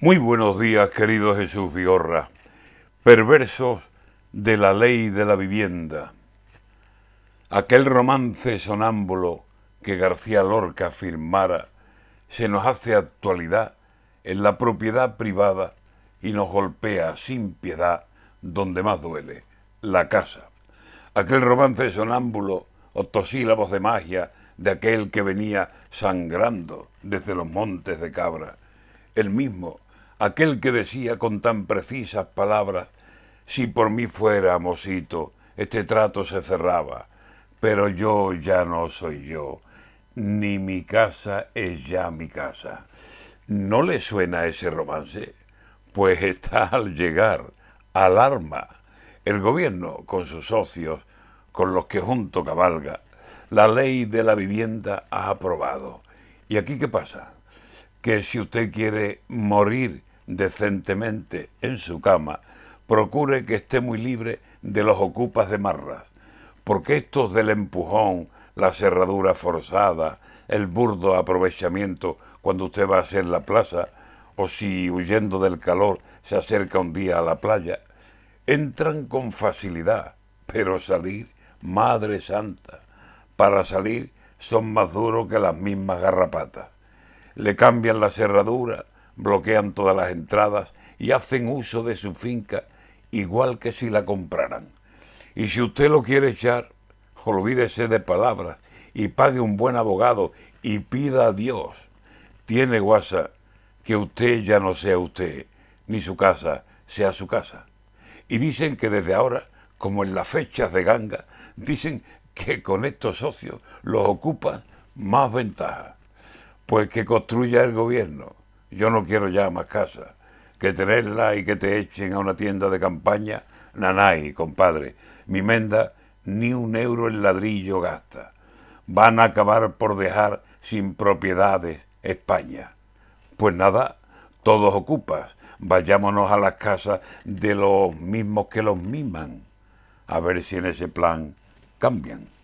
Muy buenos días, querido Jesús Vigorra. Perversos de la ley de la vivienda. Aquel romance sonámbulo que García Lorca firmara se nos hace actualidad en la propiedad privada y nos golpea sin piedad donde más duele, la casa. Aquel romance sonámbulo, octosílabos de magia, de aquel que venía sangrando desde los montes de Cabra, el mismo aquel que decía con tan precisas palabras, si por mí fuera, mosito, este trato se cerraba, pero yo ya no soy yo, ni mi casa es ya mi casa. ¿No le suena ese romance? Pues está al llegar, alarma, el gobierno con sus socios, con los que junto cabalga, la ley de la vivienda ha aprobado. ¿Y aquí qué pasa? Que si usted quiere morir decentemente en su cama, procure que esté muy libre de los ocupas de marras, porque estos del empujón, la cerradura forzada, el burdo aprovechamiento cuando usted va a hacer la plaza, o si huyendo del calor se acerca un día a la playa, entran con facilidad, pero salir, Madre Santa, para salir son más duros que las mismas garrapatas. Le cambian la cerradura, bloquean todas las entradas y hacen uso de su finca igual que si la compraran. Y si usted lo quiere echar, olvídese de palabras y pague un buen abogado y pida a Dios. Tiene guasa que usted ya no sea usted, ni su casa sea su casa. Y dicen que desde ahora, como en las fechas de ganga, dicen que con estos socios los ocupa más ventaja. Pues que construya el gobierno, yo no quiero ya más casa. Que tenerla y que te echen a una tienda de campaña, nanay, compadre. Mi menda ni un euro en ladrillo gasta. Van a acabar por dejar sin propiedades España. Pues nada, todos ocupas. Vayámonos a las casas de los mismos que los miman. A ver si en ese plan cambian.